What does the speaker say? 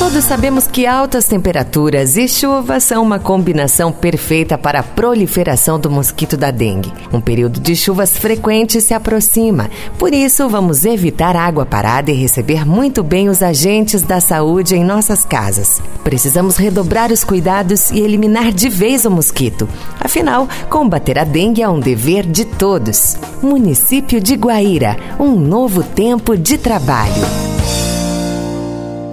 Todos sabemos que altas temperaturas e chuvas são uma combinação perfeita para a proliferação do mosquito da dengue. Um período de chuvas frequente se aproxima, por isso vamos evitar água parada e receber muito bem os agentes da saúde em nossas casas. Precisamos redobrar os cuidados e eliminar de vez o mosquito. Afinal, combater a dengue é um dever de todos. Município de Guaíra, um novo tempo de trabalho.